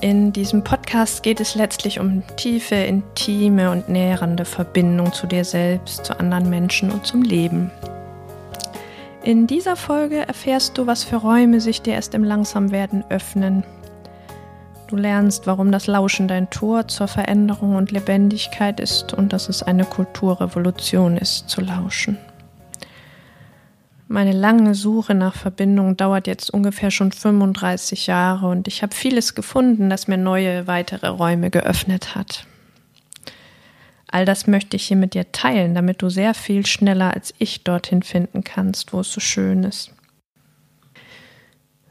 In diesem Podcast geht es letztlich um tiefe, intime und nährende Verbindung zu dir selbst, zu anderen Menschen und zum Leben. In dieser Folge erfährst du, was für Räume sich dir erst im Langsamwerden öffnen. Du lernst, warum das Lauschen dein Tor zur Veränderung und Lebendigkeit ist und dass es eine Kulturrevolution ist, zu lauschen. Meine lange Suche nach Verbindung dauert jetzt ungefähr schon 35 Jahre und ich habe vieles gefunden, das mir neue, weitere Räume geöffnet hat. All das möchte ich hier mit dir teilen, damit du sehr viel schneller als ich dorthin finden kannst, wo es so schön ist.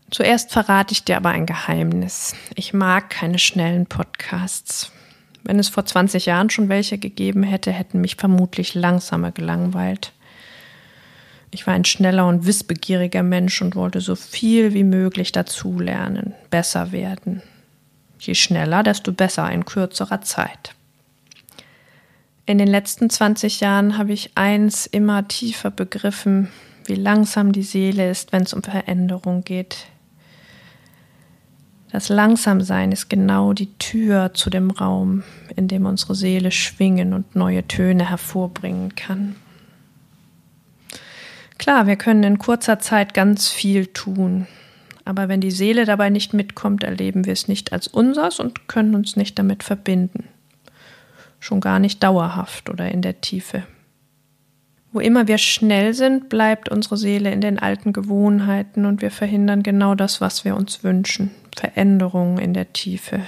Zuerst verrate ich dir aber ein Geheimnis. Ich mag keine schnellen Podcasts. Wenn es vor 20 Jahren schon welche gegeben hätte, hätten mich vermutlich langsamer gelangweilt. Ich war ein schneller und wissbegieriger Mensch und wollte so viel wie möglich dazulernen, besser werden. Je schneller, desto besser in kürzerer Zeit. In den letzten 20 Jahren habe ich eins immer tiefer begriffen, wie langsam die Seele ist, wenn es um Veränderung geht. Das Langsamsein ist genau die Tür zu dem Raum, in dem unsere Seele schwingen und neue Töne hervorbringen kann. Klar, wir können in kurzer Zeit ganz viel tun, aber wenn die Seele dabei nicht mitkommt, erleben wir es nicht als unsers und können uns nicht damit verbinden. Schon gar nicht dauerhaft oder in der Tiefe. Wo immer wir schnell sind, bleibt unsere Seele in den alten Gewohnheiten und wir verhindern genau das, was wir uns wünschen. Veränderungen in der Tiefe.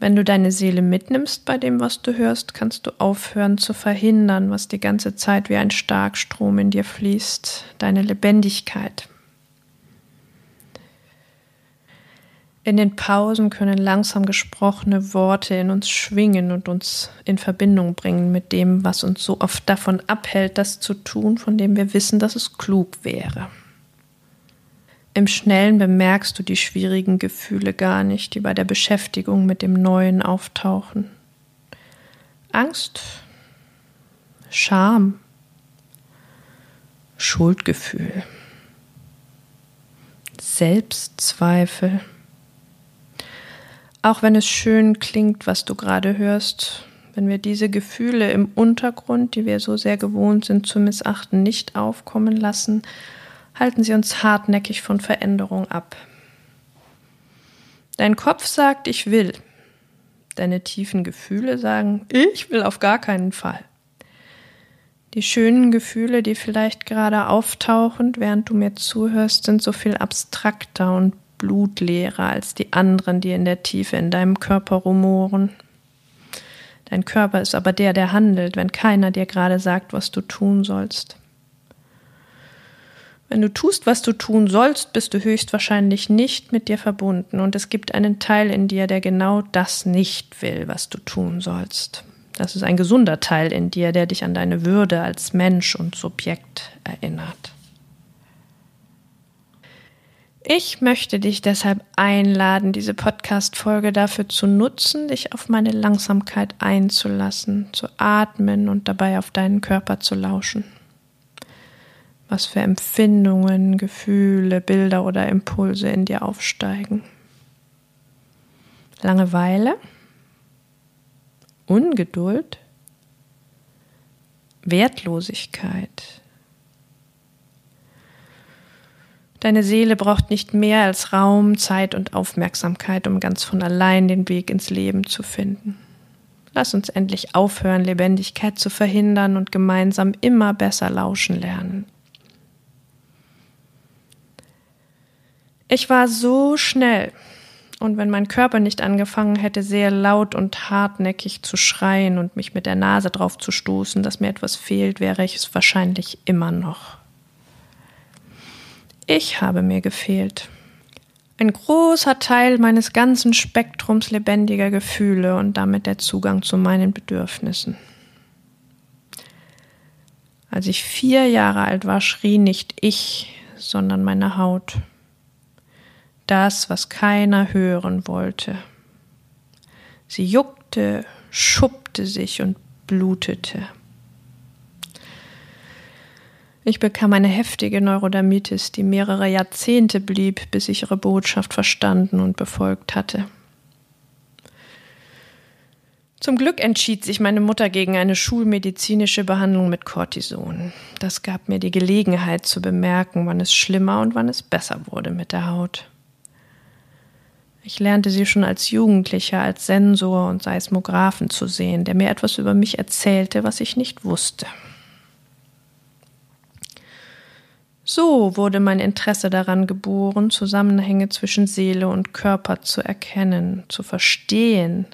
Wenn du deine Seele mitnimmst bei dem, was du hörst, kannst du aufhören zu verhindern, was die ganze Zeit wie ein Starkstrom in dir fließt, deine Lebendigkeit. In den Pausen können langsam gesprochene Worte in uns schwingen und uns in Verbindung bringen mit dem, was uns so oft davon abhält, das zu tun, von dem wir wissen, dass es klug wäre. Im Schnellen bemerkst du die schwierigen Gefühle gar nicht, die bei der Beschäftigung mit dem Neuen auftauchen. Angst, Scham, Schuldgefühl, Selbstzweifel. Auch wenn es schön klingt, was du gerade hörst, wenn wir diese Gefühle im Untergrund, die wir so sehr gewohnt sind zu missachten, nicht aufkommen lassen, halten sie uns hartnäckig von Veränderung ab. Dein Kopf sagt, ich will. Deine tiefen Gefühle sagen, ich will auf gar keinen Fall. Die schönen Gefühle, die vielleicht gerade auftauchen, während du mir zuhörst, sind so viel abstrakter und blutleerer als die anderen, die in der Tiefe in deinem Körper rumoren. Dein Körper ist aber der, der handelt, wenn keiner dir gerade sagt, was du tun sollst. Wenn du tust, was du tun sollst, bist du höchstwahrscheinlich nicht mit dir verbunden und es gibt einen Teil in dir, der genau das nicht will, was du tun sollst. Das ist ein gesunder Teil in dir, der dich an deine Würde als Mensch und Subjekt erinnert. Ich möchte dich deshalb einladen, diese Podcast-Folge dafür zu nutzen, dich auf meine Langsamkeit einzulassen, zu atmen und dabei auf deinen Körper zu lauschen was für Empfindungen, Gefühle, Bilder oder Impulse in dir aufsteigen. Langeweile, Ungeduld, Wertlosigkeit. Deine Seele braucht nicht mehr als Raum, Zeit und Aufmerksamkeit, um ganz von allein den Weg ins Leben zu finden. Lass uns endlich aufhören, Lebendigkeit zu verhindern und gemeinsam immer besser lauschen lernen. Ich war so schnell. Und wenn mein Körper nicht angefangen hätte, sehr laut und hartnäckig zu schreien und mich mit der Nase drauf zu stoßen, dass mir etwas fehlt, wäre ich es wahrscheinlich immer noch. Ich habe mir gefehlt. Ein großer Teil meines ganzen Spektrums lebendiger Gefühle und damit der Zugang zu meinen Bedürfnissen. Als ich vier Jahre alt war, schrie nicht ich, sondern meine Haut. Das, was keiner hören wollte. Sie juckte, schuppte sich und blutete. Ich bekam eine heftige Neurodermitis, die mehrere Jahrzehnte blieb, bis ich ihre Botschaft verstanden und befolgt hatte. Zum Glück entschied sich meine Mutter gegen eine schulmedizinische Behandlung mit Cortison. Das gab mir die Gelegenheit zu bemerken, wann es schlimmer und wann es besser wurde mit der Haut. Ich lernte sie schon als Jugendlicher als Sensor und Seismographen zu sehen, der mir etwas über mich erzählte, was ich nicht wusste. So wurde mein Interesse daran geboren, Zusammenhänge zwischen Seele und Körper zu erkennen, zu verstehen,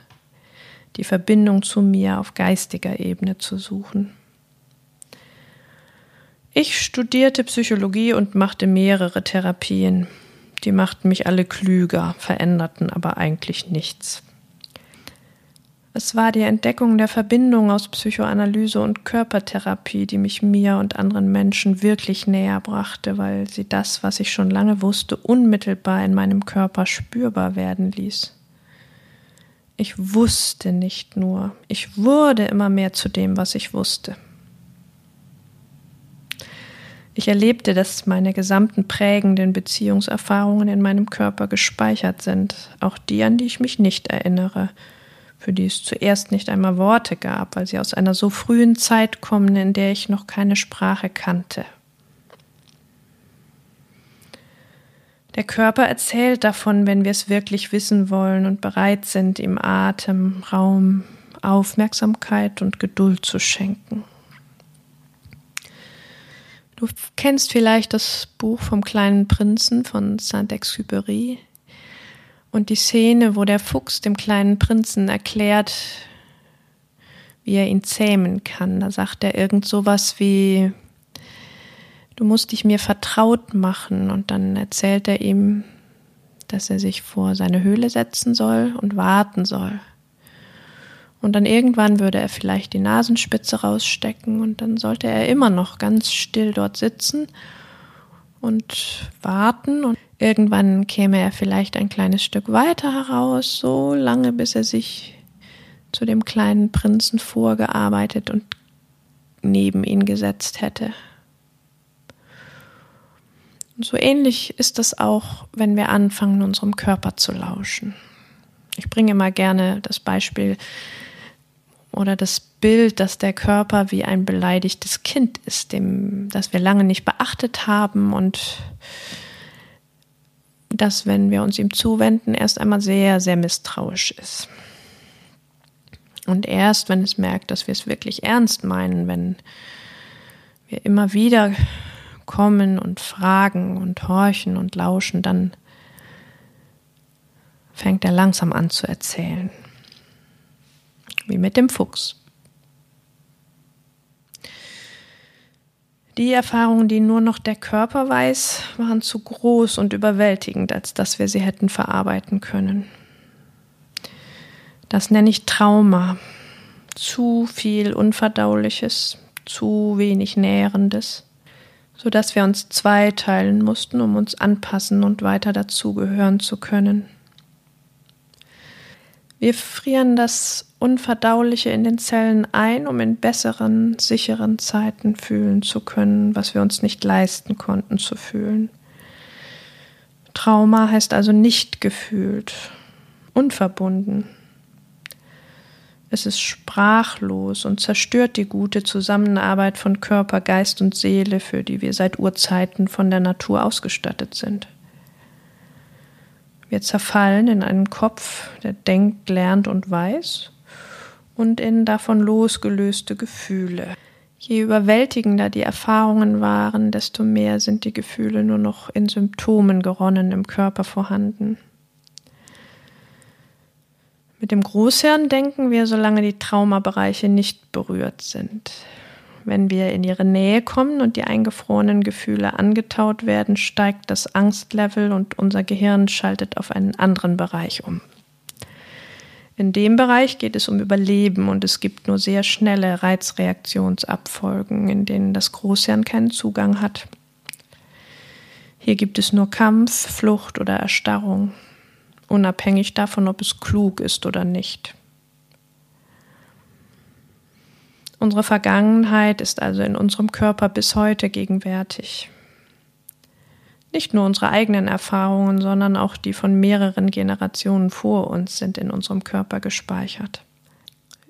die Verbindung zu mir auf geistiger Ebene zu suchen. Ich studierte Psychologie und machte mehrere Therapien. Die machten mich alle klüger, veränderten aber eigentlich nichts. Es war die Entdeckung der Verbindung aus Psychoanalyse und Körpertherapie, die mich mir und anderen Menschen wirklich näher brachte, weil sie das, was ich schon lange wusste, unmittelbar in meinem Körper spürbar werden ließ. Ich wusste nicht nur, ich wurde immer mehr zu dem, was ich wusste. Ich erlebte, dass meine gesamten prägenden Beziehungserfahrungen in meinem Körper gespeichert sind, auch die, an die ich mich nicht erinnere, für die es zuerst nicht einmal Worte gab, weil sie aus einer so frühen Zeit kommen, in der ich noch keine Sprache kannte. Der Körper erzählt davon, wenn wir es wirklich wissen wollen und bereit sind, ihm Atem, Raum, Aufmerksamkeit und Geduld zu schenken. Du kennst vielleicht das Buch vom kleinen Prinzen von Saint-Exupéry. Und die Szene, wo der Fuchs dem kleinen Prinzen erklärt, wie er ihn zähmen kann, da sagt er irgend sowas wie, du musst dich mir vertraut machen. Und dann erzählt er ihm, dass er sich vor seine Höhle setzen soll und warten soll. Und dann irgendwann würde er vielleicht die Nasenspitze rausstecken und dann sollte er immer noch ganz still dort sitzen und warten und irgendwann käme er vielleicht ein kleines Stück weiter heraus, so lange bis er sich zu dem kleinen Prinzen vorgearbeitet und neben ihn gesetzt hätte. Und so ähnlich ist es auch, wenn wir anfangen, unserem Körper zu lauschen. Ich bringe immer gerne das Beispiel oder das Bild, dass der Körper wie ein beleidigtes Kind ist, dem, das wir lange nicht beachtet haben und das, wenn wir uns ihm zuwenden, erst einmal sehr, sehr misstrauisch ist. Und erst, wenn es merkt, dass wir es wirklich ernst meinen, wenn wir immer wieder kommen und fragen und horchen und lauschen, dann fängt er langsam an zu erzählen wie mit dem Fuchs. Die Erfahrungen, die nur noch der Körper weiß, waren zu groß und überwältigend, als dass wir sie hätten verarbeiten können. Das nenne ich Trauma. Zu viel Unverdauliches, zu wenig Nährendes, sodass wir uns zweiteilen mussten, um uns anpassen und weiter dazugehören zu können. Wir frieren das Unverdauliche in den Zellen ein, um in besseren, sicheren Zeiten fühlen zu können, was wir uns nicht leisten konnten zu fühlen. Trauma heißt also nicht gefühlt, unverbunden. Es ist sprachlos und zerstört die gute Zusammenarbeit von Körper, Geist und Seele, für die wir seit Urzeiten von der Natur ausgestattet sind. Wir zerfallen in einen Kopf, der denkt, lernt und weiß, und in davon losgelöste Gefühle. Je überwältigender die Erfahrungen waren, desto mehr sind die Gefühle nur noch in Symptomen geronnen im Körper vorhanden. Mit dem Großhirn denken wir, solange die Traumabereiche nicht berührt sind. Wenn wir in ihre Nähe kommen und die eingefrorenen Gefühle angetaut werden, steigt das Angstlevel und unser Gehirn schaltet auf einen anderen Bereich um. In dem Bereich geht es um Überleben und es gibt nur sehr schnelle Reizreaktionsabfolgen, in denen das Großhirn keinen Zugang hat. Hier gibt es nur Kampf, Flucht oder Erstarrung, unabhängig davon, ob es klug ist oder nicht. Unsere Vergangenheit ist also in unserem Körper bis heute gegenwärtig. Nicht nur unsere eigenen Erfahrungen, sondern auch die von mehreren Generationen vor uns sind in unserem Körper gespeichert.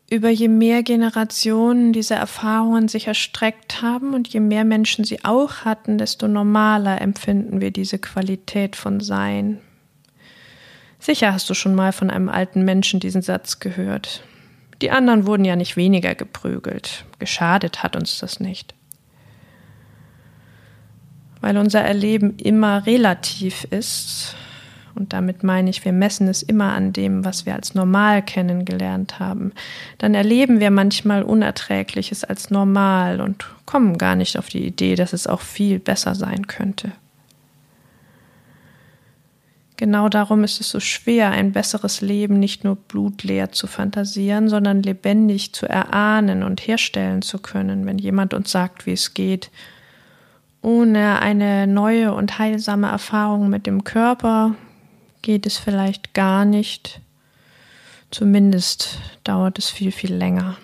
Über je mehr Generationen diese Erfahrungen sich erstreckt haben und je mehr Menschen sie auch hatten, desto normaler empfinden wir diese Qualität von Sein. Sicher hast du schon mal von einem alten Menschen diesen Satz gehört. Die anderen wurden ja nicht weniger geprügelt. Geschadet hat uns das nicht. Weil unser Erleben immer relativ ist, und damit meine ich, wir messen es immer an dem, was wir als normal kennengelernt haben, dann erleben wir manchmal Unerträgliches als normal und kommen gar nicht auf die Idee, dass es auch viel besser sein könnte. Genau darum ist es so schwer, ein besseres Leben nicht nur blutleer zu fantasieren, sondern lebendig zu erahnen und herstellen zu können, wenn jemand uns sagt, wie es geht. Ohne eine neue und heilsame Erfahrung mit dem Körper geht es vielleicht gar nicht. Zumindest dauert es viel, viel länger.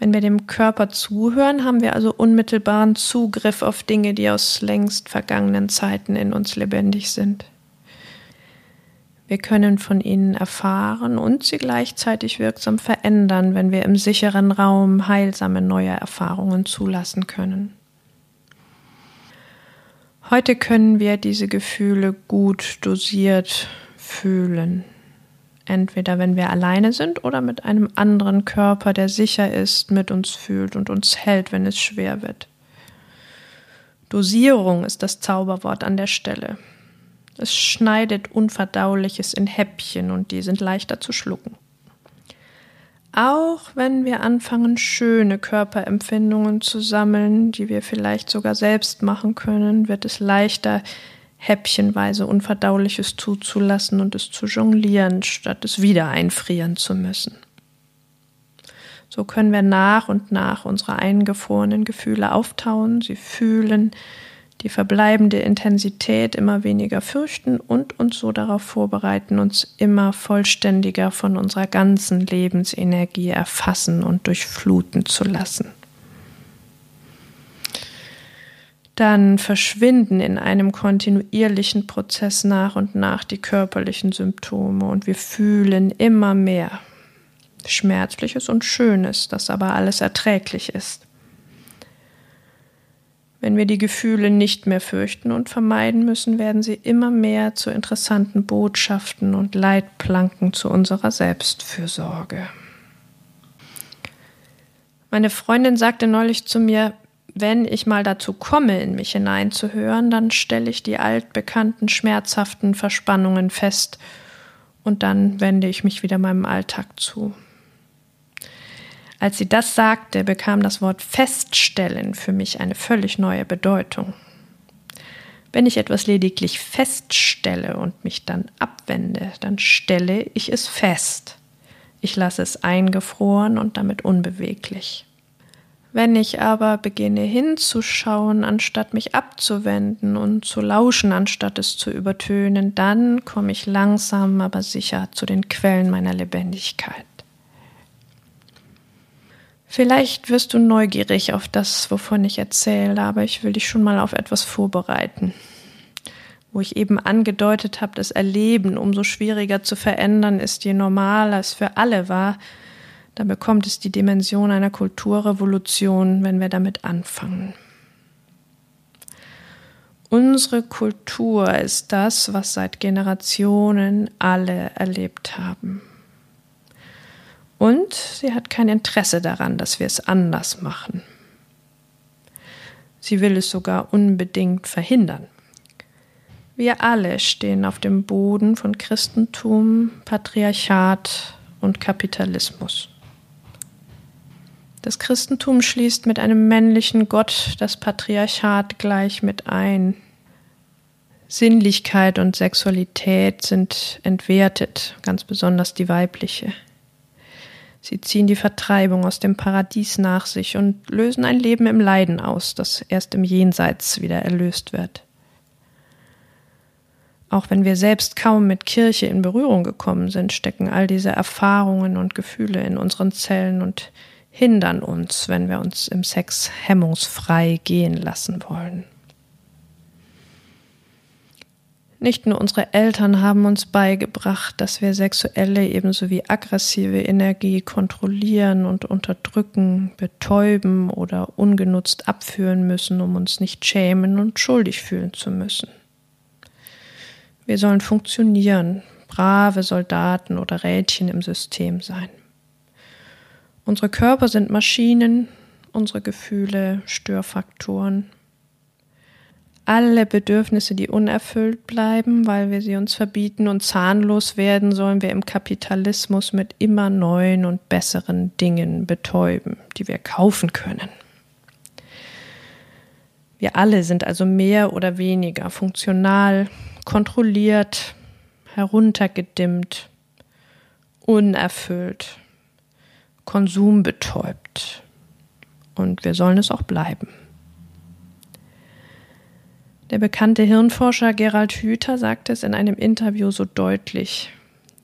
Wenn wir dem Körper zuhören, haben wir also unmittelbaren Zugriff auf Dinge, die aus längst vergangenen Zeiten in uns lebendig sind. Wir können von ihnen erfahren und sie gleichzeitig wirksam verändern, wenn wir im sicheren Raum heilsame neue Erfahrungen zulassen können. Heute können wir diese Gefühle gut dosiert fühlen entweder wenn wir alleine sind oder mit einem anderen Körper, der sicher ist, mit uns fühlt und uns hält, wenn es schwer wird. Dosierung ist das Zauberwort an der Stelle. Es schneidet Unverdauliches in Häppchen und die sind leichter zu schlucken. Auch wenn wir anfangen, schöne Körperempfindungen zu sammeln, die wir vielleicht sogar selbst machen können, wird es leichter, häppchenweise Unverdauliches zuzulassen und es zu jonglieren, statt es wieder einfrieren zu müssen. So können wir nach und nach unsere eingefrorenen Gefühle auftauen, sie fühlen, die verbleibende Intensität immer weniger fürchten und uns so darauf vorbereiten, uns immer vollständiger von unserer ganzen Lebensenergie erfassen und durchfluten zu lassen. Dann verschwinden in einem kontinuierlichen Prozess nach und nach die körperlichen Symptome und wir fühlen immer mehr Schmerzliches und Schönes, das aber alles erträglich ist. Wenn wir die Gefühle nicht mehr fürchten und vermeiden müssen, werden sie immer mehr zu interessanten Botschaften und Leitplanken zu unserer Selbstfürsorge. Meine Freundin sagte neulich zu mir, wenn ich mal dazu komme, in mich hineinzuhören, dann stelle ich die altbekannten schmerzhaften Verspannungen fest und dann wende ich mich wieder meinem Alltag zu. Als sie das sagte, bekam das Wort feststellen für mich eine völlig neue Bedeutung. Wenn ich etwas lediglich feststelle und mich dann abwende, dann stelle ich es fest. Ich lasse es eingefroren und damit unbeweglich. Wenn ich aber beginne hinzuschauen, anstatt mich abzuwenden und zu lauschen, anstatt es zu übertönen, dann komme ich langsam aber sicher zu den Quellen meiner Lebendigkeit. Vielleicht wirst du neugierig auf das, wovon ich erzähle, aber ich will dich schon mal auf etwas vorbereiten. Wo ich eben angedeutet habe, das Erleben umso schwieriger zu verändern ist, je normaler es für alle war, dann bekommt es die Dimension einer Kulturrevolution, wenn wir damit anfangen. Unsere Kultur ist das, was seit Generationen alle erlebt haben. Und sie hat kein Interesse daran, dass wir es anders machen. Sie will es sogar unbedingt verhindern. Wir alle stehen auf dem Boden von Christentum, Patriarchat und Kapitalismus. Das Christentum schließt mit einem männlichen Gott das Patriarchat gleich mit ein. Sinnlichkeit und Sexualität sind entwertet, ganz besonders die weibliche. Sie ziehen die Vertreibung aus dem Paradies nach sich und lösen ein Leben im Leiden aus, das erst im Jenseits wieder erlöst wird. Auch wenn wir selbst kaum mit Kirche in Berührung gekommen sind, stecken all diese Erfahrungen und Gefühle in unseren Zellen und hindern uns, wenn wir uns im Sex hemmungsfrei gehen lassen wollen. Nicht nur unsere Eltern haben uns beigebracht, dass wir sexuelle ebenso wie aggressive Energie kontrollieren und unterdrücken, betäuben oder ungenutzt abführen müssen, um uns nicht schämen und schuldig fühlen zu müssen. Wir sollen funktionieren, brave Soldaten oder Rädchen im System sein. Unsere Körper sind Maschinen, unsere Gefühle Störfaktoren. Alle Bedürfnisse, die unerfüllt bleiben, weil wir sie uns verbieten und zahnlos werden, sollen wir im Kapitalismus mit immer neuen und besseren Dingen betäuben, die wir kaufen können. Wir alle sind also mehr oder weniger funktional, kontrolliert, heruntergedimmt, unerfüllt, konsumbetäubt. Und wir sollen es auch bleiben. Der bekannte Hirnforscher Gerald Hüther sagte es in einem Interview so deutlich.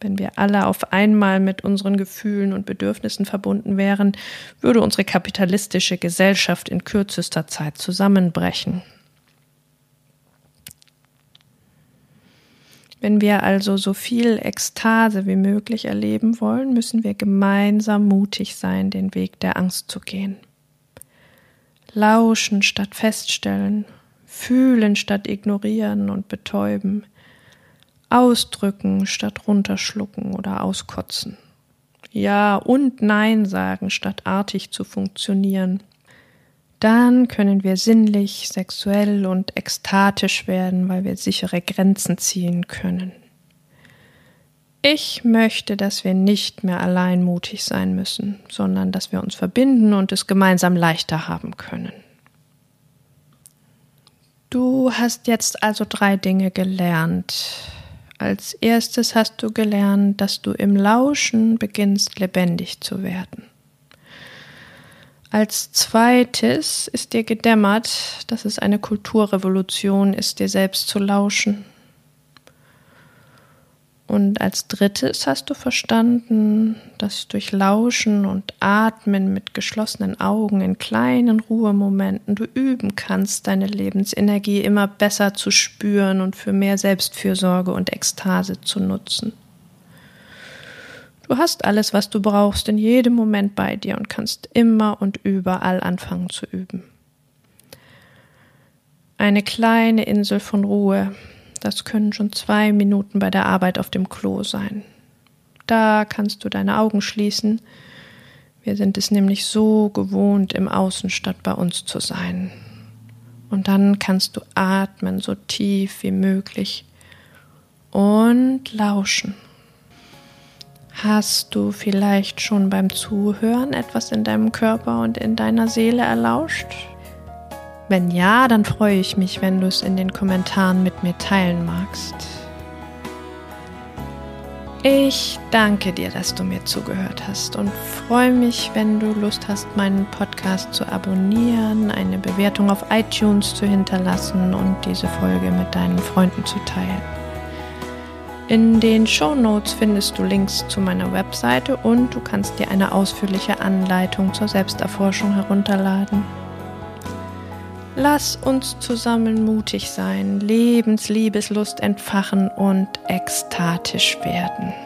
Wenn wir alle auf einmal mit unseren Gefühlen und Bedürfnissen verbunden wären, würde unsere kapitalistische Gesellschaft in kürzester Zeit zusammenbrechen. Wenn wir also so viel Ekstase wie möglich erleben wollen, müssen wir gemeinsam mutig sein, den Weg der Angst zu gehen. Lauschen statt feststellen, fühlen statt ignorieren und betäuben, ausdrücken statt runterschlucken oder auskotzen. Ja und Nein sagen statt artig zu funktionieren dann können wir sinnlich, sexuell und ekstatisch werden, weil wir sichere Grenzen ziehen können. Ich möchte, dass wir nicht mehr allein mutig sein müssen, sondern dass wir uns verbinden und es gemeinsam leichter haben können. Du hast jetzt also drei Dinge gelernt. Als erstes hast du gelernt, dass du im Lauschen beginnst lebendig zu werden. Als zweites ist dir gedämmert, dass es eine Kulturrevolution ist, dir selbst zu lauschen. Und als drittes hast du verstanden, dass durch Lauschen und Atmen mit geschlossenen Augen in kleinen Ruhemomenten du üben kannst, deine Lebensenergie immer besser zu spüren und für mehr Selbstfürsorge und Ekstase zu nutzen. Du hast alles, was du brauchst, in jedem Moment bei dir und kannst immer und überall anfangen zu üben. Eine kleine Insel von Ruhe, das können schon zwei Minuten bei der Arbeit auf dem Klo sein. Da kannst du deine Augen schließen. Wir sind es nämlich so gewohnt, im Außen statt bei uns zu sein. Und dann kannst du atmen, so tief wie möglich und lauschen. Hast du vielleicht schon beim Zuhören etwas in deinem Körper und in deiner Seele erlauscht? Wenn ja, dann freue ich mich, wenn du es in den Kommentaren mit mir teilen magst. Ich danke dir, dass du mir zugehört hast und freue mich, wenn du Lust hast, meinen Podcast zu abonnieren, eine Bewertung auf iTunes zu hinterlassen und diese Folge mit deinen Freunden zu teilen. In den Show Notes findest du Links zu meiner Webseite und du kannst dir eine ausführliche Anleitung zur Selbsterforschung herunterladen. Lass uns zusammen mutig sein, Lebensliebeslust entfachen und ekstatisch werden.